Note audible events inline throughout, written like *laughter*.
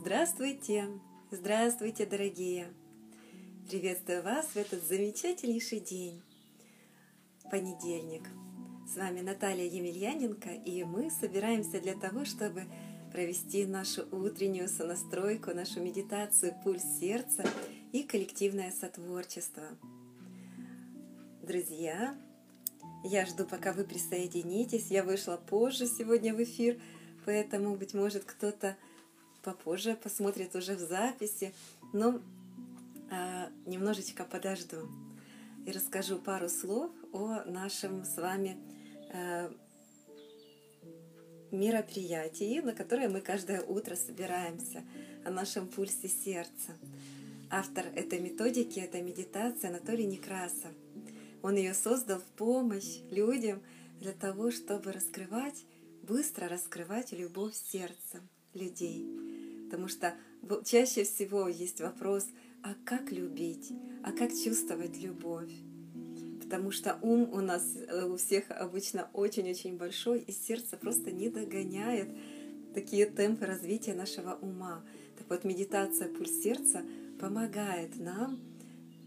Здравствуйте! Здравствуйте, дорогие! Приветствую вас в этот замечательнейший день, понедельник. С вами Наталья Емельяненко, и мы собираемся для того, чтобы провести нашу утреннюю сонастройку, нашу медитацию «Пульс сердца» и коллективное сотворчество. Друзья, я жду, пока вы присоединитесь. Я вышла позже сегодня в эфир, поэтому, быть может, кто-то попозже посмотрит уже в записи. Но а, немножечко подожду и расскажу пару слов о нашем с вами а, мероприятии, на которое мы каждое утро собираемся, о нашем пульсе сердца. Автор этой методики, этой медитации Анатолий Некрасов – он ее создал в помощь людям для того, чтобы раскрывать, быстро раскрывать любовь сердца людей. Потому что чаще всего есть вопрос, а как любить, а как чувствовать любовь? Потому что ум у нас э, у всех обычно очень-очень большой, и сердце просто не догоняет такие темпы развития нашего ума. Так вот, медитация пульс сердца помогает нам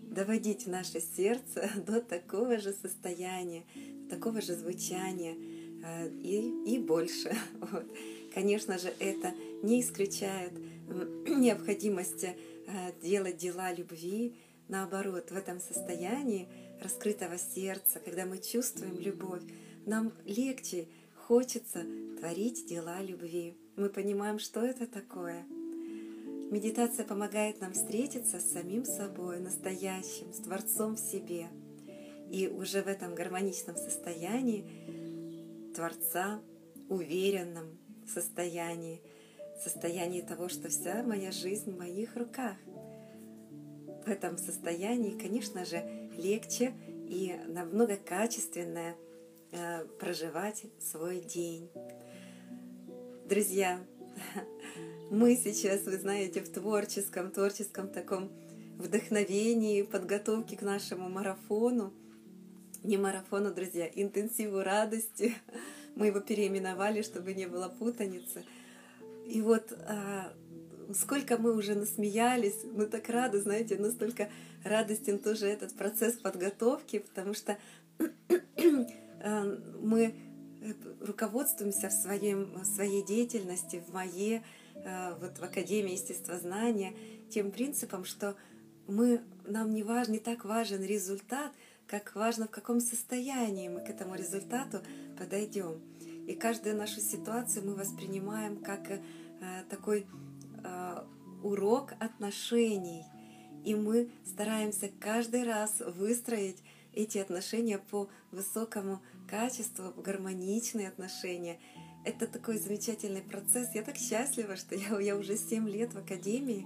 доводить наше сердце *laughs* до такого же состояния, такого же звучания э, и, и больше. *laughs* Вот. Конечно же, это не исключает *clears throat* необходимости э, делать дела любви. Наоборот, в этом состоянии раскрытого сердца, когда мы чувствуем любовь, нам легче хочется творить дела любви. Мы понимаем, что это такое — Медитация помогает нам встретиться с самим собой, настоящим, с Творцом в себе. И уже в этом гармоничном состоянии Творца, уверенном состоянии, состоянии того, что вся моя жизнь в моих руках. В этом состоянии, конечно же, легче и намного качественнее э, проживать свой день. Друзья, *laughs* мы сейчас, вы знаете, в творческом, творческом таком вдохновении, подготовке к нашему марафону. Не марафону, друзья, интенсиву радости. *laughs* Мы его переименовали, чтобы не было путаницы. И вот а, сколько мы уже насмеялись, мы так рады, знаете, настолько радостен тоже этот процесс подготовки, потому что *clears throat* а, мы руководствуемся в, своем, в своей деятельности, в моей Э, вот в Академии естествознания тем принципом, что мы, нам не, важен, не так важен результат, как важно, в каком состоянии мы к этому результату подойдем. И каждую нашу ситуацию мы воспринимаем как э, такой э, урок отношений. И мы стараемся каждый раз выстроить эти отношения по высокому качеству, гармоничные отношения – это такой замечательный процесс. Я так счастлива, что я, я уже 7 лет в академии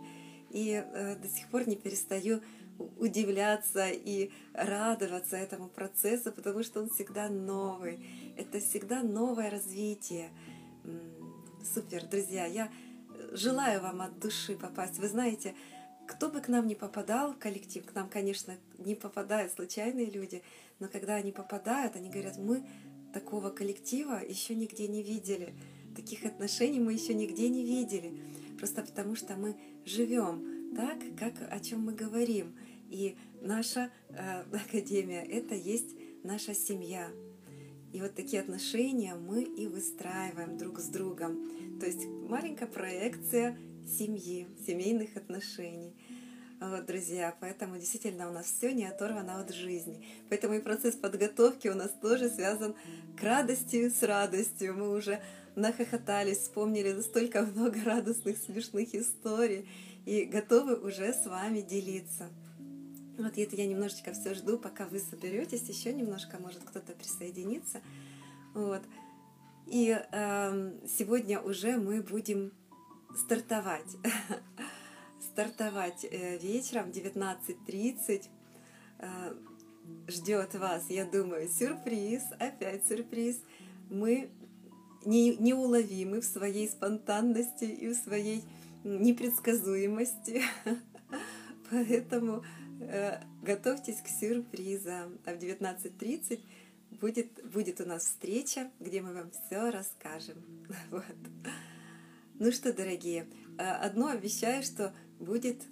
и э, до сих пор не перестаю удивляться и радоваться этому процессу, потому что он всегда новый. Это всегда новое развитие. Супер, друзья, я желаю вам от души попасть. Вы знаете, кто бы к нам не попадал в коллектив, к нам, конечно, не попадают случайные люди, но когда они попадают, они говорят, мы такого коллектива еще нигде не видели. Таких отношений мы еще нигде не видели. Просто потому что мы живем так, как о чем мы говорим. И наша э, *laughs* академия это есть наша семья. И вот такие отношения мы и выстраиваем друг с другом. То есть маленькая проекция семьи, семейных отношений. Вот, друзья, поэтому действительно у нас все не оторвано от жизни. Поэтому и процесс подготовки у нас тоже связан к радости с радостью. Мы уже нахохотались, вспомнили столько *laughs* много радостных, смешных историй и готовы уже с вами делиться. Вот это я немножечко все жду, пока вы соберетесь, еще немножко, может, кто-то присоединиться. Вот. И э, сегодня уже мы будем стартовать. *laughs* стартовать э, вечером в 19.30. Э, ждет вас, я думаю, сюрприз, опять сюрприз. Мы не, неуловимы в своей спонтанности и в своей непредсказуемости. *laughs* Поэтому готовьтесь к сюрпризам. А в 19.30 будет, будет у нас встреча, где мы вам все расскажем. *laughs* Вот. Ну что, дорогие, а, одно обещаю, что будет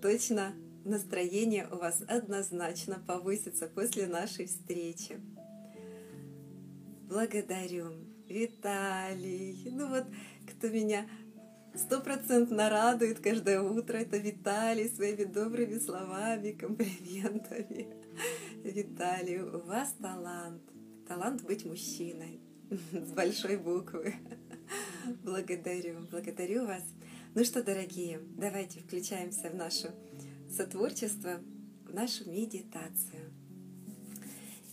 точно настроение у вас однозначно повысится после нашей встречи. Благодарю. Виталий. Ну вот, кто меня стопроцентно радует каждое утро, это Виталий своими добрыми словами, комплиментами. Виталий, у вас талант. Талант быть мужчиной. С большой буквы. Благодарю, благодарю вас. Ну что, дорогие, давайте включаемся в наше сотворчество, в нашу медитацию.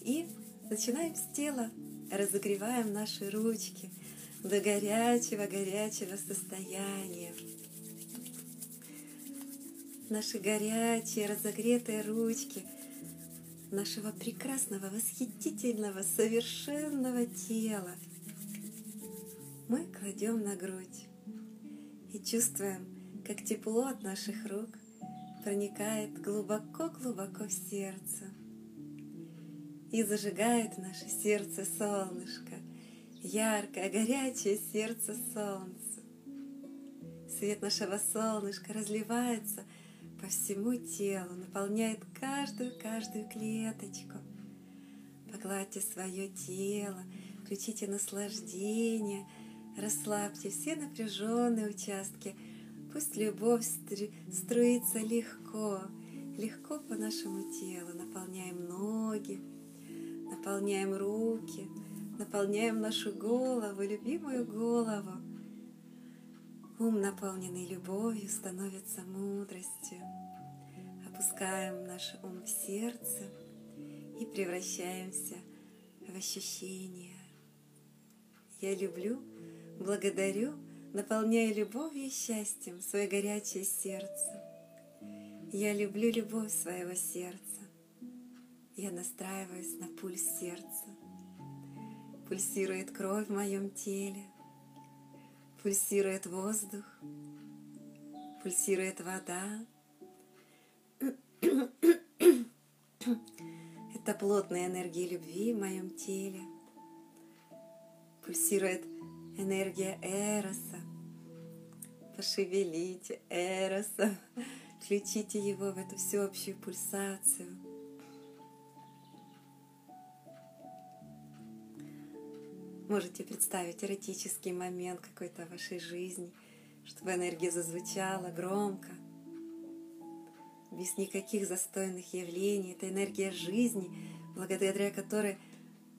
И начинаем с тела, разогреваем наши ручки до горячего-горячего состояния. Наши горячие, разогретые ручки нашего прекрасного, восхитительного, совершенного тела – мы кладем на грудь и чувствуем, как тепло от наших рук проникает глубоко-глубоко в сердце и зажигает наше сердце солнышко, яркое, горячее сердце солнца. Свет нашего солнышка разливается по всему телу, наполняет каждую-каждую клеточку. Погладьте свое тело, включите наслаждение – Расслабьте все напряженные участки. Пусть любовь струится легко, легко по нашему телу. Наполняем ноги, наполняем руки, наполняем нашу голову, любимую голову. Ум, наполненный любовью, становится мудростью. Опускаем наш ум в сердце и превращаемся в ощущение. Я люблю Благодарю, наполняя любовью и счастьем свое горячее сердце. Я люблю любовь своего сердца. Я настраиваюсь на пульс сердца. Пульсирует кровь в моем теле. Пульсирует воздух. Пульсирует вода. Это плотная энергия любви в моем теле. Пульсирует энергия Эроса. Пошевелите Эроса, включите его в эту всеобщую пульсацию. Можете представить эротический момент какой-то в вашей жизни, чтобы энергия зазвучала громко, без никаких застойных явлений. Это энергия жизни, благодаря которой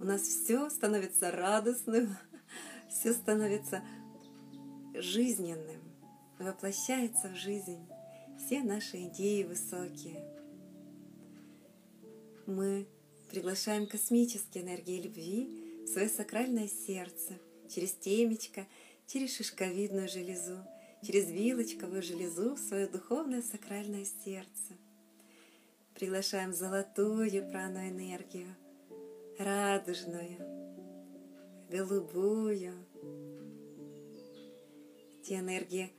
у нас все становится радостным, *laughs* все становится жизненным, воплощается в жизнь все наши идеи высокие. Мы приглашаем космические энергии любви свое сакральное сердце через темечко, через шишковидную железу, через вилочковую железу в свое духовное сакральное сердце. Приглашаем золотую прану энергию, радужную, голубую. Эти энергии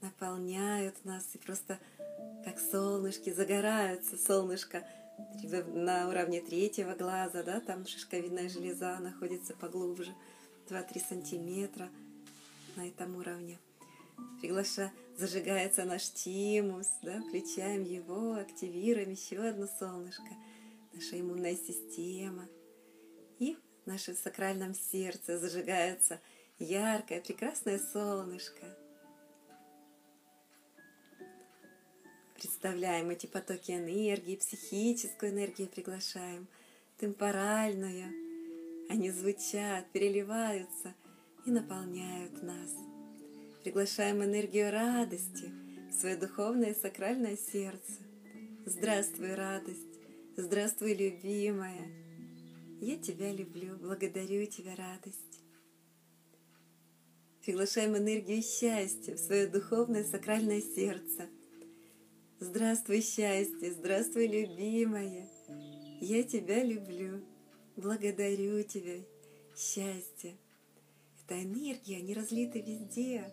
наполняют нас и просто как солнышки загораются. Солнышко на уровне третьего глаза, да, там шишковидная железа находится поглубже, 2-3 сантиметра на этом уровне. Приглаша, зажигается наш тимус, да, включаем его, активируем еще одно солнышко, наша иммунная система. И в нашем сакральном сердце зажигается яркое, прекрасное солнышко. Представляем эти потоки энергии, психическую энергию приглашаем, темпоральную. Они звучат, переливаются и наполняют нас. Приглашаем энергию радости в свое духовное сакральное сердце. Здравствуй, радость! Здравствуй, любимая! Я тебя люблю, благодарю тебя, радость. Приглашаем энергию счастья в свое духовное сакральное сердце. Здравствуй, счастье, здравствуй, любимая. Я тебя люблю, благодарю тебя, счастье. Это энергия, они разлиты везде.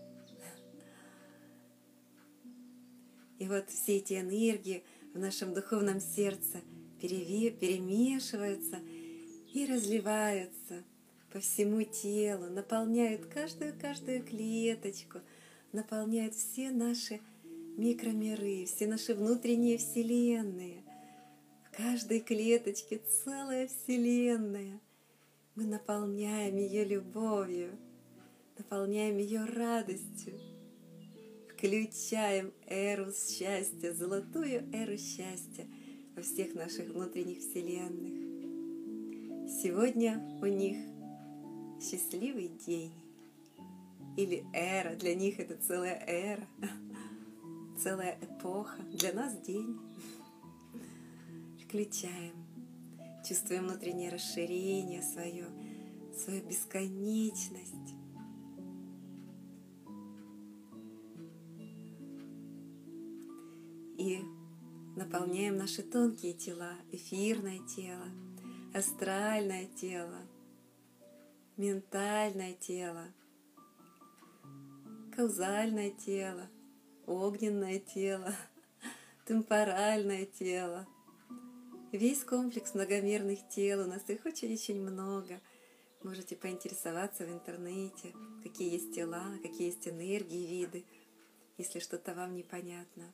И вот все эти энергии в нашем духовном сердце перемешиваются – и разливаются по всему телу, наполняют каждую-каждую клеточку, наполняют все наши микромиры, все наши внутренние вселенные. В каждой клеточке целая вселенная. Мы наполняем ее любовью, наполняем ее радостью, включаем эру счастья, золотую эру счастья во всех наших внутренних вселенных. Сегодня у них счастливый день или эра, для них это целая эра, целая эпоха, для нас день. Включаем, чувствуем внутреннее расширение свое, свою бесконечность. И наполняем наши тонкие тела, эфирное тело, астральное тело, ментальное тело, каузальное тело, огненное тело, *laughs* темпоральное тело. Весь комплекс многомерных тел, у нас их очень-очень много. Можете поинтересоваться в интернете, какие есть тела, какие есть энергии, виды, если что-то вам непонятно.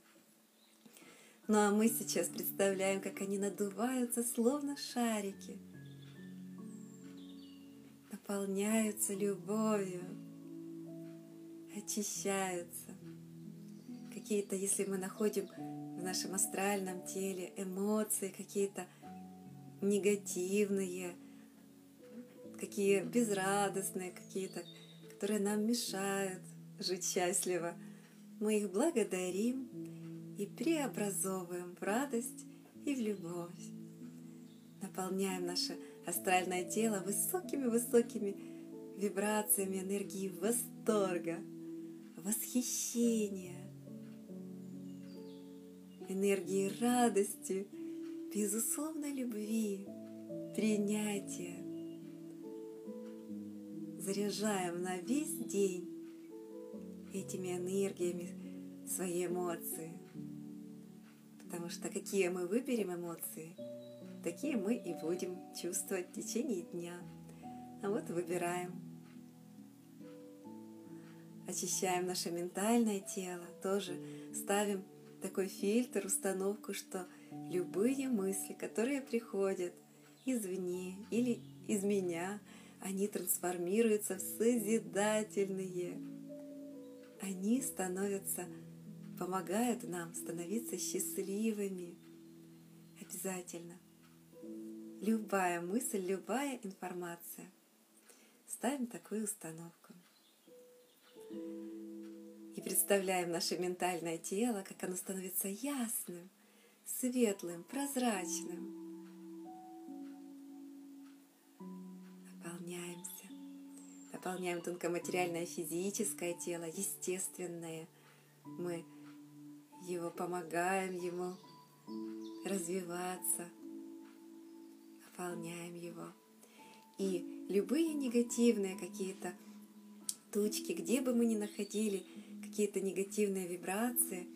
Ну а мы сейчас представляем, как они надуваются, словно шарики, наполняются любовью, очищаются. Какие-то, если мы находим в нашем астральном теле эмоции какие-то негативные, какие безрадостные какие-то, которые нам мешают жить счастливо, мы их благодарим и преобразовываем в радость и в любовь. Наполняем наше астральное тело высокими-высокими вибрациями энергии восторга, восхищения, энергии радости, безусловной любви, принятия. Заряжаем на весь день этими энергиями свои эмоции – Потому что какие мы выберем эмоции, такие мы и будем чувствовать в течение дня. А вот выбираем. Очищаем наше ментальное тело, тоже ставим такой фильтр, установку, что любые мысли, которые приходят извне или из меня, они трансформируются в созидательные. Они становятся помогают нам становиться счастливыми. Обязательно. Любая мысль, любая информация. Ставим такую установку. И представляем наше ментальное тело, как оно становится ясным, светлым, прозрачным. Наполняемся. Наполняем тонкоматериальное физическое тело, естественное. Мы его, помогаем ему развиваться, наполняем его. И любые негативные какие-то точки, где бы мы ни находили какие-то негативные вибрации,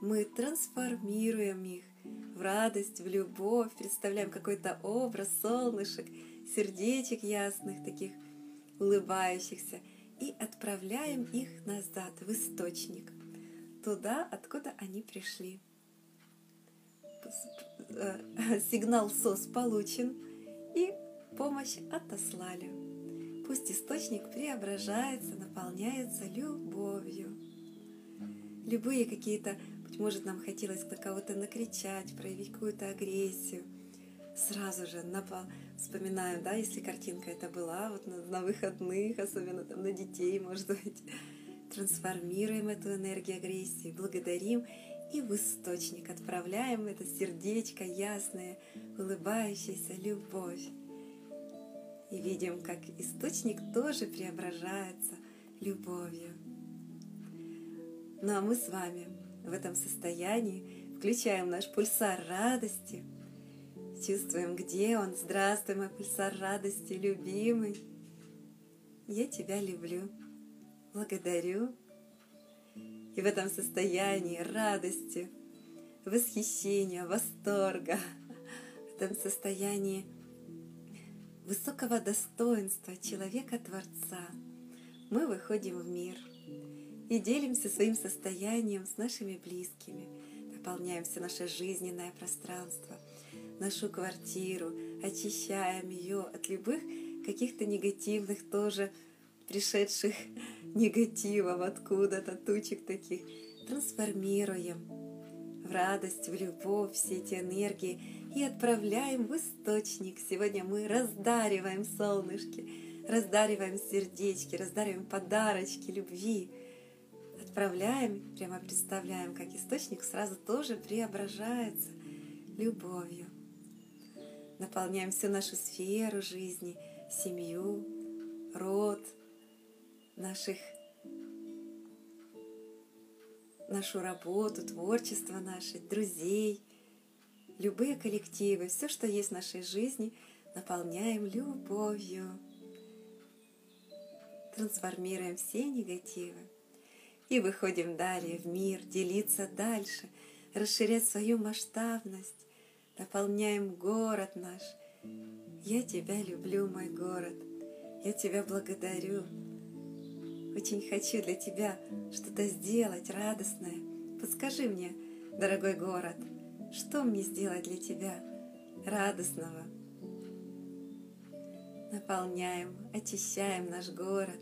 мы трансформируем их в радость, в любовь, представляем какой-то образ солнышек, сердечек ясных, таких улыбающихся, и отправляем их назад в источник – туда, откуда они пришли. Э, сигнал СОС получен и помощь отослали. Пусть источник преображается, наполняется любовью. Любые какие-то, быть может, нам хотелось на кого-то накричать, проявить какую-то агрессию. Сразу же напал, вспоминаем, да, если картинка это была, вот на, на выходных, особенно там на детей, может быть, трансформируем эту энергию агрессии, благодарим и в источник отправляем это сердечко ясное, улыбающееся любовь. И видим, как источник тоже преображается любовью. Ну а мы с вами в этом состоянии включаем наш пульсар радости, чувствуем, где он. Здравствуй, мой пульсар радости, любимый. Я тебя люблю благодарю. И в этом состоянии радости, восхищения, восторга, *laughs* в этом состоянии высокого достоинства человека-творца мы выходим в мир и делимся своим состоянием с нашими близкими, наполняем все наше жизненное пространство, нашу квартиру, очищаем ее от любых каких-то негативных тоже пришедших *laughs* негативов откуда-то, тучек таких, трансформируем в радость, в любовь все эти энергии и отправляем в источник. Сегодня мы раздариваем солнышки, раздариваем сердечки, раздариваем подарочки любви. Отправляем, прямо представляем, как источник сразу тоже преображается любовью. Наполняем всю нашу сферу жизни, семью, род, наших нашу работу, творчество наше, друзей, любые коллективы, все, что есть в нашей жизни, наполняем любовью. Трансформируем все негативы и выходим далее в мир, делиться дальше, расширять свою масштабность, наполняем город наш. Я тебя люблю, мой город. Я тебя благодарю. Очень хочу для тебя что-то сделать радостное. Подскажи мне, дорогой город, что мне сделать для тебя радостного? Наполняем, очищаем наш город,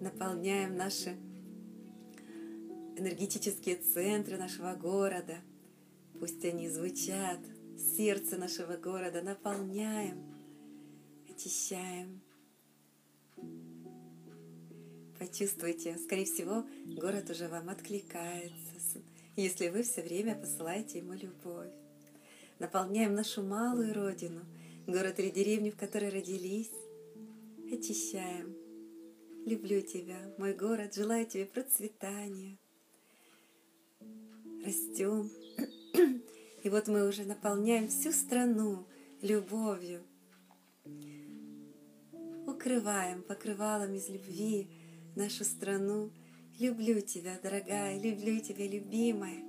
наполняем наши энергетические центры нашего города. Пусть они звучат, сердце нашего города наполняем, очищаем. Почувствуйте, скорее всего, город уже вам откликается, если вы все время посылаете ему любовь. Наполняем нашу малую родину, город или деревню, в которой родились. Очищаем. Люблю тебя, мой город, желаю тебе процветания. Растем. И вот мы уже наполняем всю страну любовью. Укрываем покрывалом из любви, нашу страну. Люблю тебя, дорогая, люблю тебя, любимая.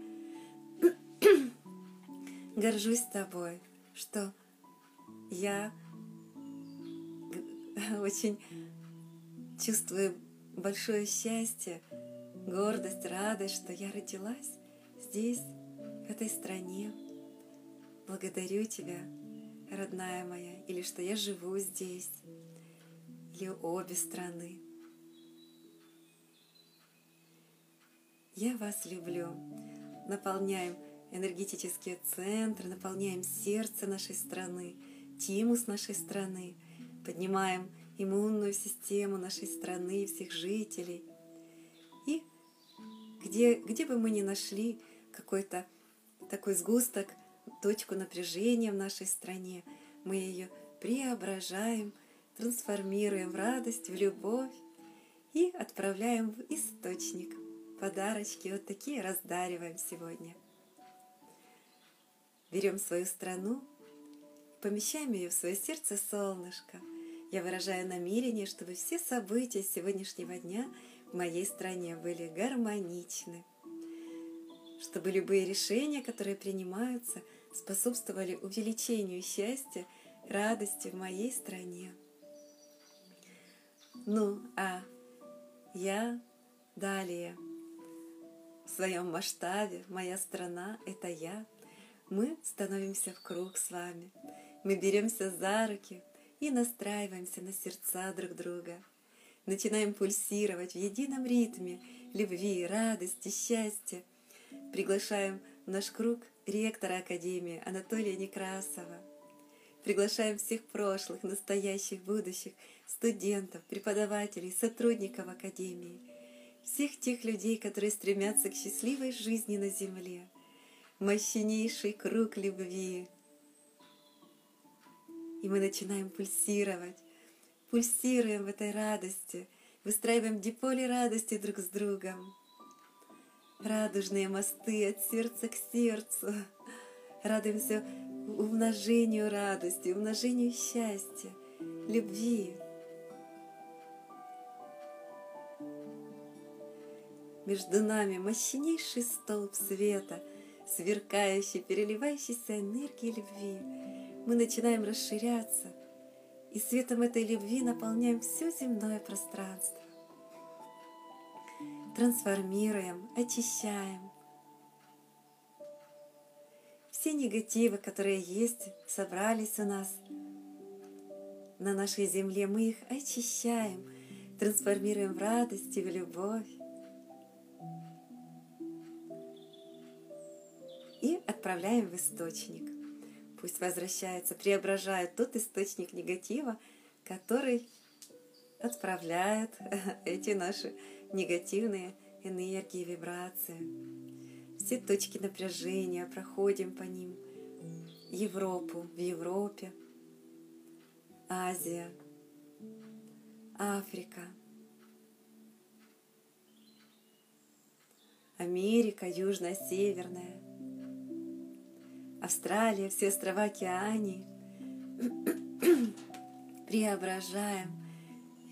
Горжусь тобой, что я очень чувствую большое счастье, гордость, радость, что я родилась здесь, в этой стране. Благодарю тебя, родная моя, или что я живу здесь, или обе страны. Я вас люблю. Наполняем энергетические центры, наполняем сердце нашей страны, тимус нашей страны, поднимаем иммунную систему нашей страны и всех жителей. И где, где бы мы ни нашли какой-то такой сгусток, точку напряжения в нашей стране, мы ее преображаем, трансформируем в радость, в любовь и отправляем в источник – подарочки вот такие раздариваем сегодня. Берем свою страну, помещаем ее в свое сердце солнышко. Я выражаю намерение, чтобы все события сегодняшнего дня в моей стране были гармоничны, чтобы любые решения, которые принимаются, способствовали увеличению счастья, радости в моей стране. Ну, а я далее в своем масштабе, моя страна — это я. Мы становимся в круг с вами. Мы беремся за руки и настраиваемся на сердца друг друга. Начинаем пульсировать в едином ритме любви, радости, счастья. Приглашаем в наш круг ректора Академии Анатолия Некрасова. Приглашаем всех прошлых, настоящих, будущих студентов, преподавателей, сотрудников Академии – всех тех людей, которые стремятся к счастливой жизни на земле, мощнейший круг любви. И мы начинаем пульсировать, пульсируем в этой радости, выстраиваем диполи радости друг с другом. Радужные мосты от сердца к сердцу. Радуемся умножению радости, умножению счастья, любви, Между нами мощнейший столб света, сверкающий, переливающийся энергией любви. Мы начинаем расширяться, И светом этой любви наполняем все земное пространство. Трансформируем, очищаем. Все негативы, которые есть, собрались у нас на нашей земле, мы их очищаем, трансформируем в радость и в любовь. И отправляем в источник пусть возвращается, преображает тот источник негатива, который отправляет *laughs* эти наши негативные энергии, вибрации. Все точки напряжения, проходим по ним. Европу, в Европе, Азия, Африка, Америка, Южная, Северная, Австралия, все острова Океании. *clears throat* Преображаем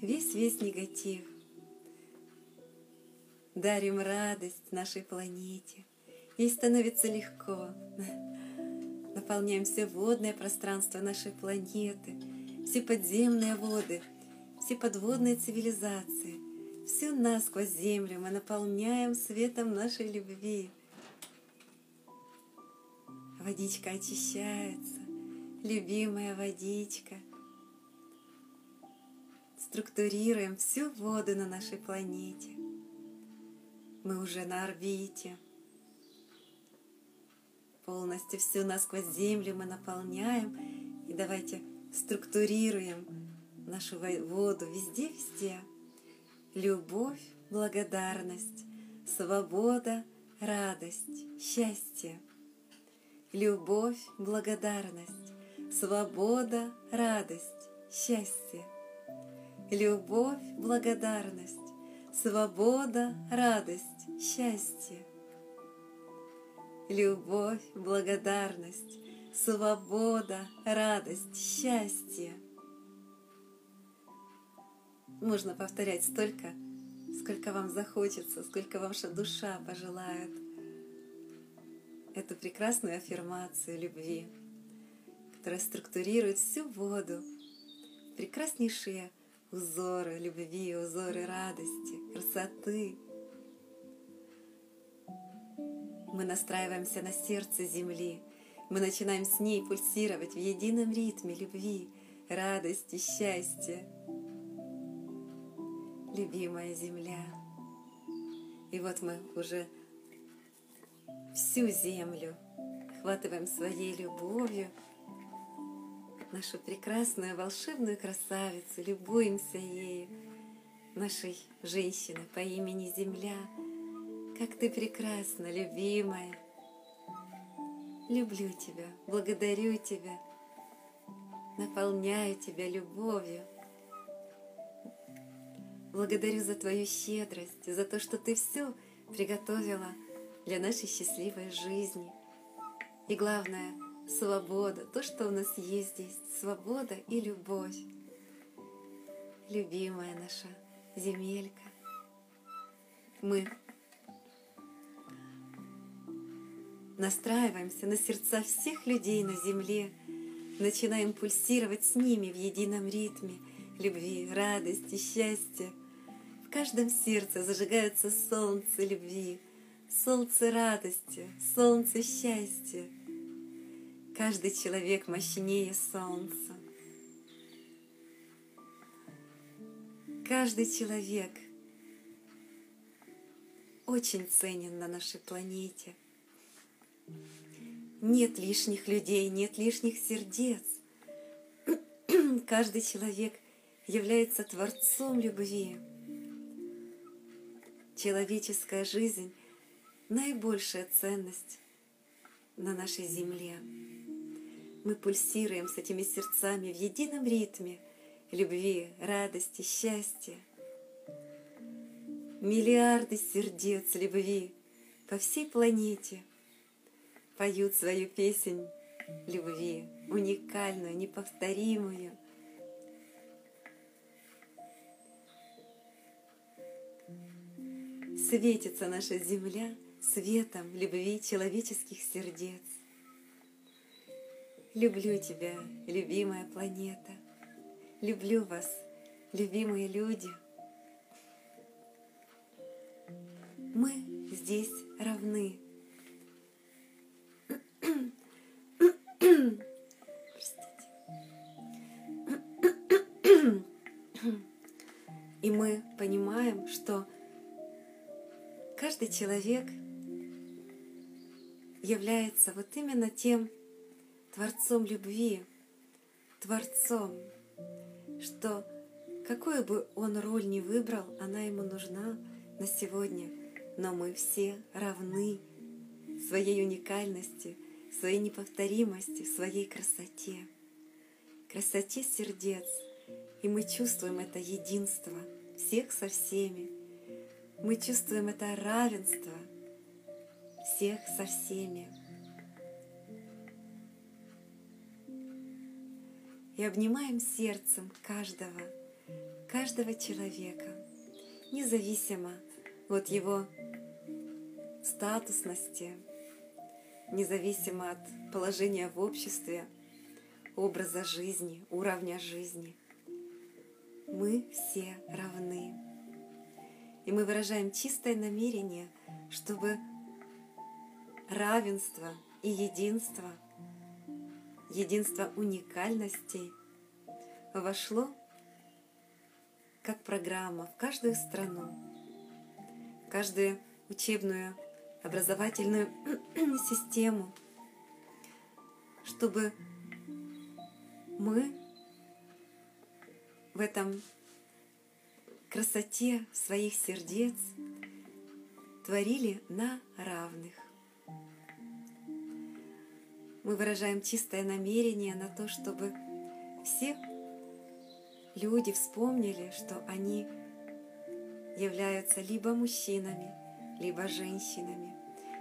весь-весь негатив. Дарим радость нашей планете. Ей становится легко. Наполняем все водное пространство нашей планеты, все подземные воды, все подводные цивилизации. Всю нас сквозь землю мы наполняем светом нашей любви – Водичка очищается, любимая водичка. Структурируем всю воду на нашей планете. Мы уже на орбите. Полностью всю насквозь Землю мы наполняем. И давайте структурируем нашу воду везде-везде. Любовь, благодарность, свобода, радость, счастье – любовь, благодарность, свобода, радость, счастье. Любовь, благодарность, свобода, радость, счастье. Любовь, благодарность, свобода, радость, счастье. Можно повторять столько, сколько вам захочется, сколько ваша душа пожелает эту прекрасную аффирмацию любви, которая структурирует всю воду, прекраснейшие узоры любви, узоры радости, красоты. Мы настраиваемся на сердце Земли, мы начинаем с ней пульсировать в едином ритме любви, радости, счастья. Любимая Земля. И вот мы уже всю землю, охватываем своей любовью нашу прекрасную волшебную красавицу, любуемся ею, нашей женщиной по имени Земля. Как ты прекрасна, любимая. Люблю тебя, благодарю тебя, наполняю тебя любовью. Благодарю за твою щедрость, за то, что ты все приготовила для нашей счастливой жизни. И главное, свобода, то, что у нас есть здесь, свобода и любовь. Любимая наша земелька. Мы настраиваемся на сердца всех людей на земле, начинаем пульсировать с ними в едином ритме любви, радости, счастья. В каждом сердце зажигается солнце любви, солнце радости, солнце счастья. Каждый человек мощнее солнца. Каждый человек очень ценен на нашей планете. Нет лишних людей, нет лишних сердец. *clears throat* Каждый человек является творцом любви. Человеческая жизнь наибольшая ценность на нашей земле. Мы пульсируем с этими сердцами в едином ритме любви, радости, счастья. Миллиарды сердец любви по всей планете поют свою песнь любви, уникальную, неповторимую. Светится наша земля – светом любви человеческих сердец. Люблю тебя, любимая планета. люблю вас, любимые люди. Мы здесь равны. И мы понимаем, что каждый человек является вот именно тем Творцом любви, Творцом, что какую бы он роль ни выбрал, она ему нужна на сегодня, но мы все равны своей уникальности, своей неповторимости, своей красоте, красоте сердец — и мы чувствуем это единство всех со всеми. Мы чувствуем это равенство всех со всеми. И обнимаем сердцем каждого, каждого человека, независимо от его статусности, независимо от положения в обществе, образа жизни, уровня жизни – мы все равны. И мы выражаем чистое намерение, чтобы равенство и единство, единство уникальностей вошло как программа в каждую страну, в каждую учебную образовательную *clears throat* систему, чтобы мы в этом красоте своих сердец творили на равных. Мы выражаем чистое намерение на то, чтобы все люди вспомнили, что они являются либо мужчинами, либо женщинами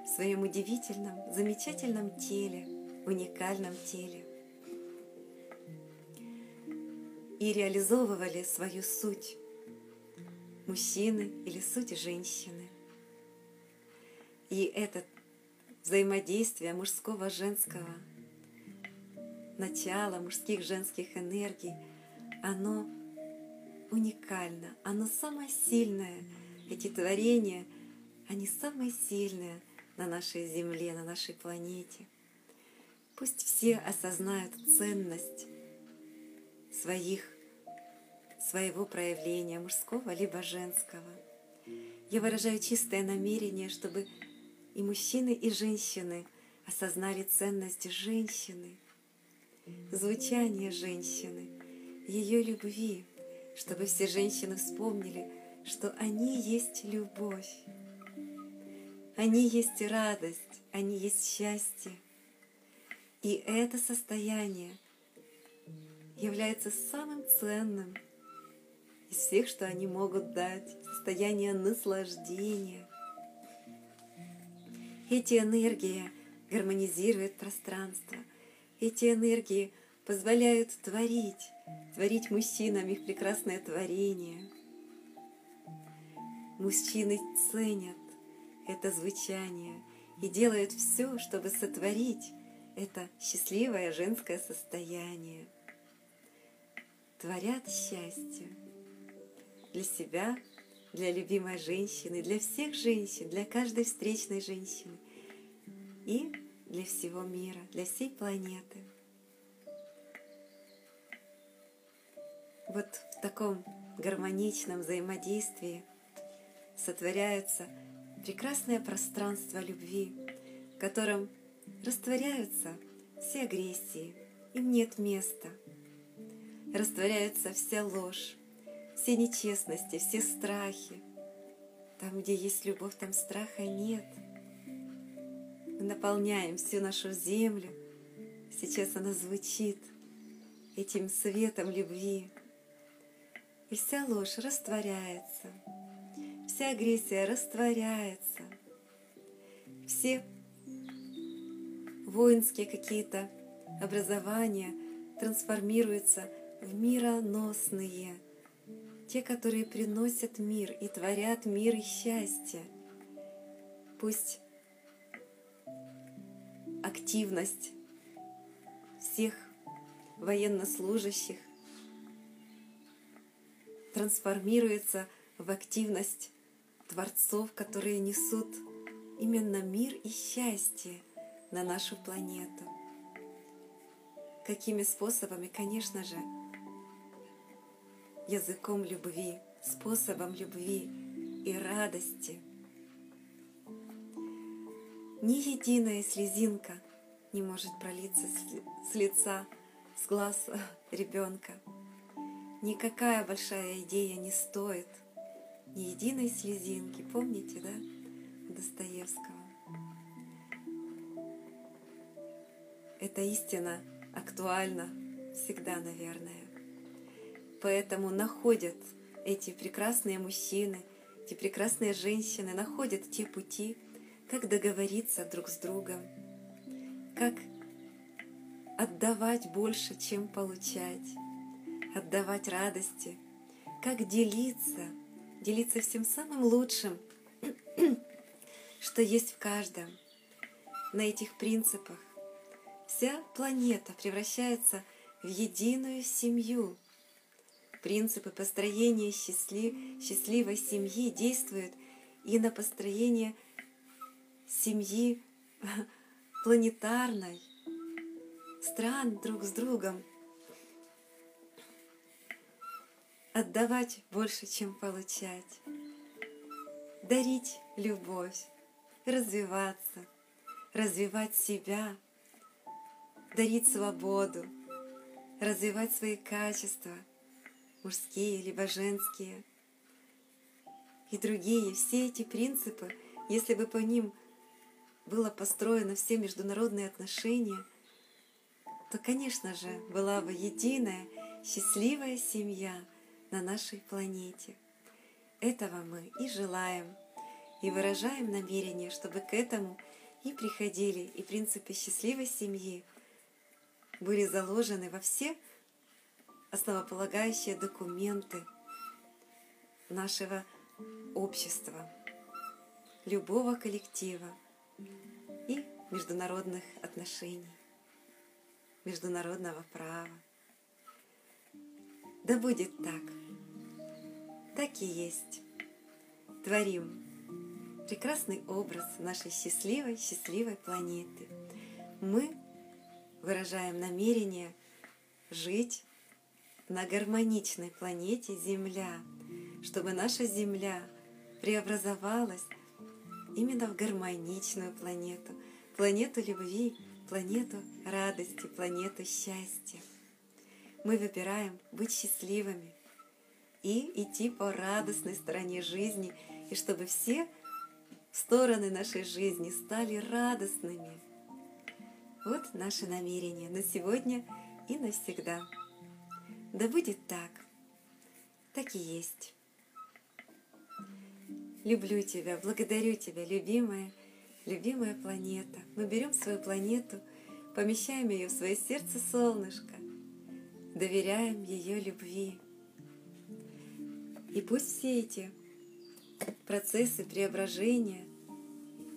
в своем удивительном, замечательном теле, уникальном теле. и реализовывали свою суть мужчины или суть женщины. И это взаимодействие мужского-женского начала, мужских женских энергий, оно уникально, оно самое сильное. Эти творения, они самые сильные на нашей Земле, на нашей планете. Пусть все осознают ценность своих своего проявления, мужского либо женского. Я выражаю чистое намерение, чтобы и мужчины, и женщины осознали ценность женщины, звучание женщины, ее любви, чтобы все женщины вспомнили, что они есть любовь, они есть радость, они есть счастье. И это состояние является самым ценным – из всех, что они могут дать, состояние наслаждения. Эти энергии гармонизируют пространство. Эти энергии позволяют творить, творить мужчинам их прекрасное творение. Мужчины ценят это звучание и делают все, чтобы сотворить это счастливое женское состояние. Творят счастье для себя, для любимой женщины, для всех женщин, для каждой встречной женщины и для всего мира, для всей планеты. Вот в таком гармоничном взаимодействии сотворяется прекрасное пространство любви, в котором растворяются все агрессии, им нет места, растворяется вся ложь, все нечестности, все страхи. Там, где есть любовь, там страха нет. Мы наполняем всю нашу землю. Сейчас она звучит этим светом любви. И вся ложь растворяется. Вся агрессия растворяется. Все воинские какие-то образования трансформируются в мироносные – те, которые приносят мир и творят мир и счастье. Пусть активность всех военнослужащих трансформируется в активность творцов, которые несут именно мир и счастье на нашу планету. Какими способами? Конечно же, языком любви, способом любви и радости. Ни единая слезинка не может пролиться с лица, с глаз *laughs* ребенка. Никакая большая идея не стоит ни единой слезинки. Помните, да, Достоевского? Эта истина актуальна всегда, наверное. Поэтому находят эти прекрасные мужчины, эти прекрасные женщины, находят те пути, как договориться друг с другом, как отдавать больше, чем получать, отдавать радости, как делиться, делиться всем самым лучшим, *clears throat* что есть в каждом. На этих принципах вся планета превращается в единую семью. Принципы построения счастлив, счастливой семьи действуют и на построение семьи *laughs* планетарной, стран друг с другом. Отдавать больше, чем получать. Дарить любовь, развиваться, развивать себя, дарить свободу, развивать свои качества, мужские либо женские. И другие, все эти принципы, если бы по ним было построено все международные отношения, то, конечно же, была бы единая, счастливая семья на нашей планете. Этого мы и желаем, и выражаем намерение, чтобы к этому и приходили, и принципы счастливой семьи были заложены во все основополагающие документы нашего общества, любого коллектива – и международных отношений, международного права. Да будет так. Так и есть. Творим прекрасный образ нашей счастливой, счастливой планеты. Мы выражаем намерение жить на гармоничной планете Земля, чтобы наша Земля преобразовалась именно в гармоничную планету, планету любви, планету радости, планету счастья. Мы выбираем быть счастливыми и идти по радостной стороне жизни, и чтобы все стороны нашей жизни стали радостными. Вот наше намерение на сегодня и навсегда. Да будет так. Так и есть. Люблю тебя, благодарю тебя, любимая, любимая планета. Мы берем свою планету, помещаем ее в свое сердце солнышко, доверяем ее любви. И пусть все эти процессы преображения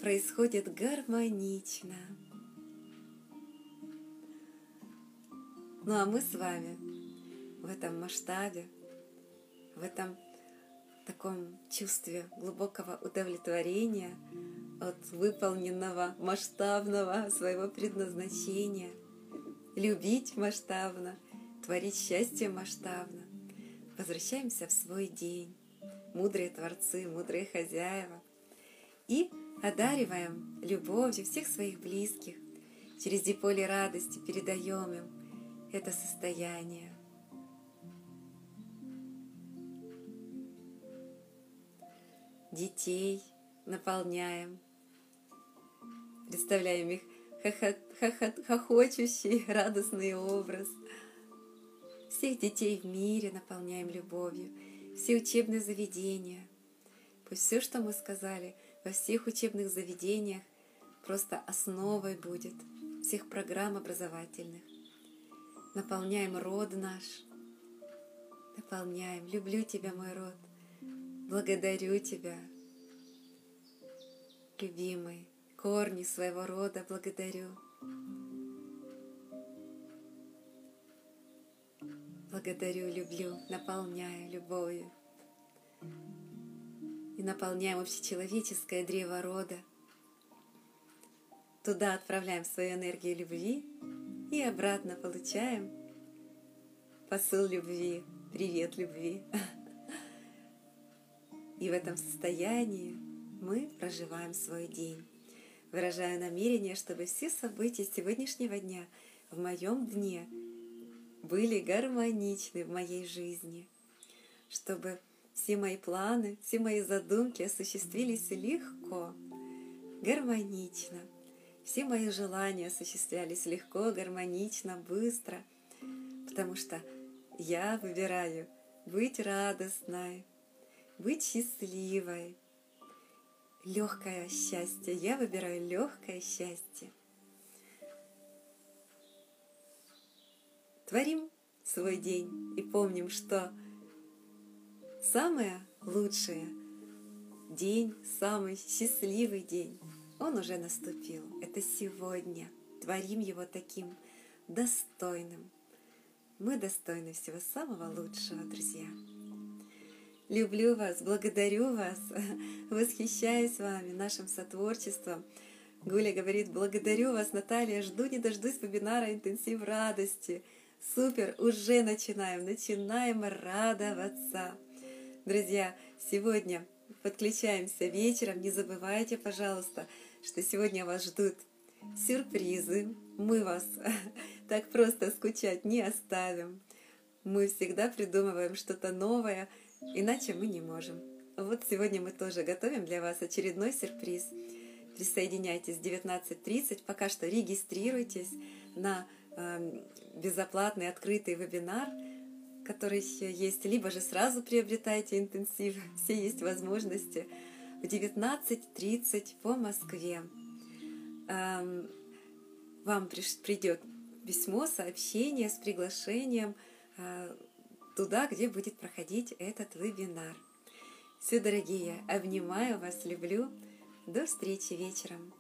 происходят гармонично. Ну а мы с вами в этом масштабе, в этом таком чувстве глубокого удовлетворения от выполненного масштабного своего предназначения, любить масштабно, творить счастье масштабно. Возвращаемся в свой день, мудрые творцы, мудрые хозяева, и одариваем любовью всех своих близких, через диполе радости передаем им это состояние. Детей наполняем, представляем их хохот, хохот, хохочущий, *laughs* радостный образ. Всех детей в мире наполняем любовью, все учебные заведения. Пусть все, что мы сказали во всех учебных заведениях, просто основой будет всех программ образовательных. Наполняем род наш, наполняем. Люблю тебя, мой род. Благодарю Тебя, любимый, корни своего рода благодарю. благодарю, люблю, наполняю любовью. И наполняем общечеловеческое древо рода. Туда отправляем свою энергию любви и обратно получаем посыл любви, привет любви. *laughs* И в этом состоянии мы проживаем свой день. Выражаю намерение, чтобы все события сегодняшнего дня в моем дне были гармоничны в моей жизни, чтобы все мои планы, все мои задумки осуществились легко, гармонично. Все мои желания осуществлялись легко, гармонично, быстро, потому что я выбираю быть радостной, быть счастливой, легкое счастье. Я выбираю легкое счастье. Творим свой день и помним, что самое лучшее день, самый счастливый день, он уже наступил. Это сегодня. Творим его таким достойным. Мы достойны всего самого лучшего, друзья. Люблю вас, благодарю вас, *laughs* восхищаюсь вами, нашим сотворчеством. Гуля говорит, благодарю вас, Наталья, жду не дождусь вебинара «Интенсив радости». Супер, уже начинаем, начинаем радоваться. Друзья, сегодня подключаемся вечером. Не забывайте, пожалуйста, что сегодня вас ждут сюрпризы. Мы вас *laughs* так просто скучать не оставим. Мы всегда придумываем что-то новое – Иначе мы не можем. Вот сегодня мы тоже готовим для вас очередной сюрприз. Присоединяйтесь в 19.30, пока что регистрируйтесь на э, безоплатный открытый вебинар, который есть, либо же сразу приобретайте интенсив, *laughs* все есть возможности. В 19.30 по Москве эм, вам придет письмо, сообщение с приглашением э, туда, где будет проходить этот вебинар. Все, дорогие, обнимаю вас, люблю. До встречи вечером.